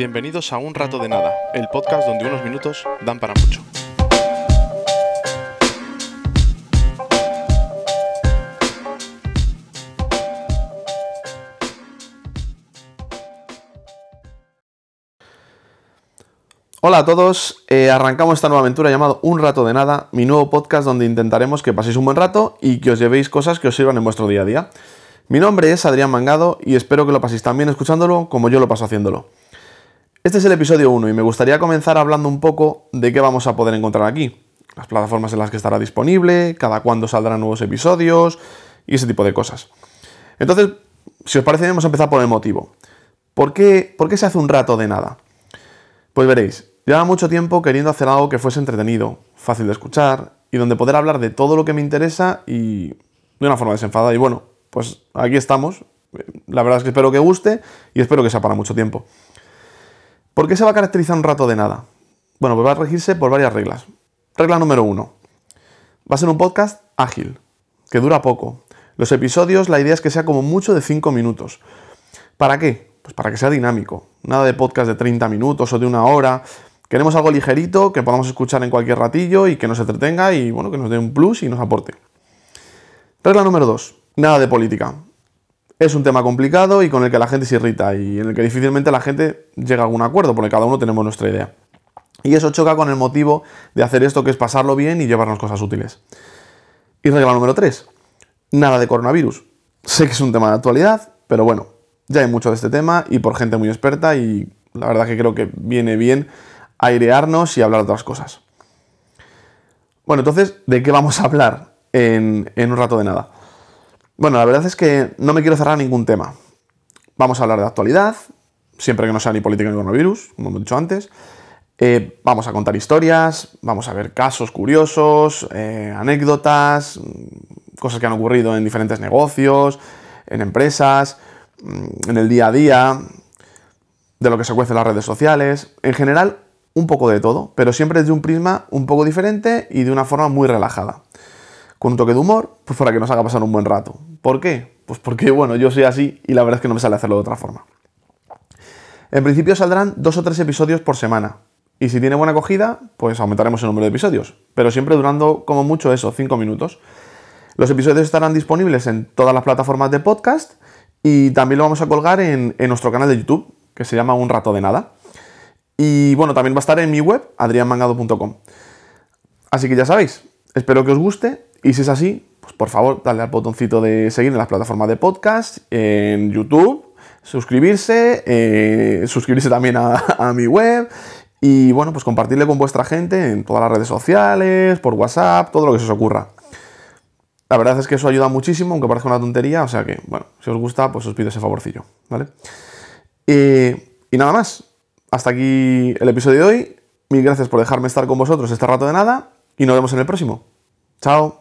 Bienvenidos a Un Rato de Nada, el podcast donde unos minutos dan para mucho. Hola a todos, eh, arrancamos esta nueva aventura llamado Un Rato de Nada, mi nuevo podcast donde intentaremos que paséis un buen rato y que os llevéis cosas que os sirvan en vuestro día a día. Mi nombre es Adrián Mangado y espero que lo paséis tan bien escuchándolo como yo lo paso haciéndolo. Este es el episodio 1 y me gustaría comenzar hablando un poco de qué vamos a poder encontrar aquí. Las plataformas en las que estará disponible, cada cuándo saldrán nuevos episodios y ese tipo de cosas. Entonces, si os parece, vamos a empezar por el motivo. ¿Por qué, ¿Por qué se hace un rato de nada? Pues veréis, Lleva mucho tiempo queriendo hacer algo que fuese entretenido, fácil de escuchar y donde poder hablar de todo lo que me interesa y de una forma desenfadada. Y bueno, pues aquí estamos. La verdad es que espero que guste y espero que sea para mucho tiempo. ¿Por qué se va a caracterizar un rato de nada? Bueno, pues va a regirse por varias reglas. Regla número uno. Va a ser un podcast ágil, que dura poco. Los episodios, la idea es que sea como mucho de 5 minutos. ¿Para qué? Pues para que sea dinámico. Nada de podcast de 30 minutos o de una hora. Queremos algo ligerito que podamos escuchar en cualquier ratillo y que nos entretenga y bueno, que nos dé un plus y nos aporte. Regla número 2. Nada de política. Es un tema complicado y con el que la gente se irrita y en el que difícilmente la gente llega a algún acuerdo porque cada uno tenemos nuestra idea. Y eso choca con el motivo de hacer esto que es pasarlo bien y llevarnos cosas útiles. Y regla número 3. Nada de coronavirus. Sé que es un tema de actualidad, pero bueno, ya hay mucho de este tema y por gente muy experta y la verdad que creo que viene bien airearnos y hablar de otras cosas. Bueno, entonces, ¿de qué vamos a hablar en, un rato de nada? Bueno, la verdad es que no me quiero cerrar ningún tema. Vamos a hablar de actualidad, siempre que no sea ni política ni coronavirus, como hemos dicho antes. Eh, vamos a contar historias, vamos a ver casos curiosos, eh, anécdotas, cosas que han ocurrido en diferentes negocios, en empresas, mm, en el día a día, de lo que se cuece en las redes sociales. En general, un poco de todo, pero siempre desde un prisma un poco diferente y de una forma muy relajada. Con un toque de humor, pues para que nos haga pasar un buen rato. ¿Por qué? Pues porque, bueno, yo soy así y la verdad es que no me sale hacerlo de otra forma. En principio saldrán dos o tres episodios por semana. Y si tiene buena acogida, pues aumentaremos el número de episodios. Pero siempre durando como mucho eso, cinco minutos. Los episodios estarán disponibles en todas las plataformas de podcast y también lo vamos a colgar en, en nuestro canal de YouTube, que se llama Un Rato de Nada. Y bueno, también va a estar en mi web, adrianmangado.com. Así que ya sabéis, espero que os guste y si es así, pues por favor, dale al botoncito de seguir en las plataformas de podcast, en YouTube, suscribirse, eh, suscribirse también a, mi web y bueno, pues compartirle con vuestra gente en todas las redes sociales, por WhatsApp, todo lo que se os ocurra. La verdad es que eso ayuda muchísimo, aunque parezca una tontería, o sea que, bueno, si os gusta, pues os pido ese favorcillo, ¿vale? y nada más, hasta aquí el episodio de hoy. Mil gracias por dejarme estar con vosotros este rato de nada y nos vemos en el próximo. Chao.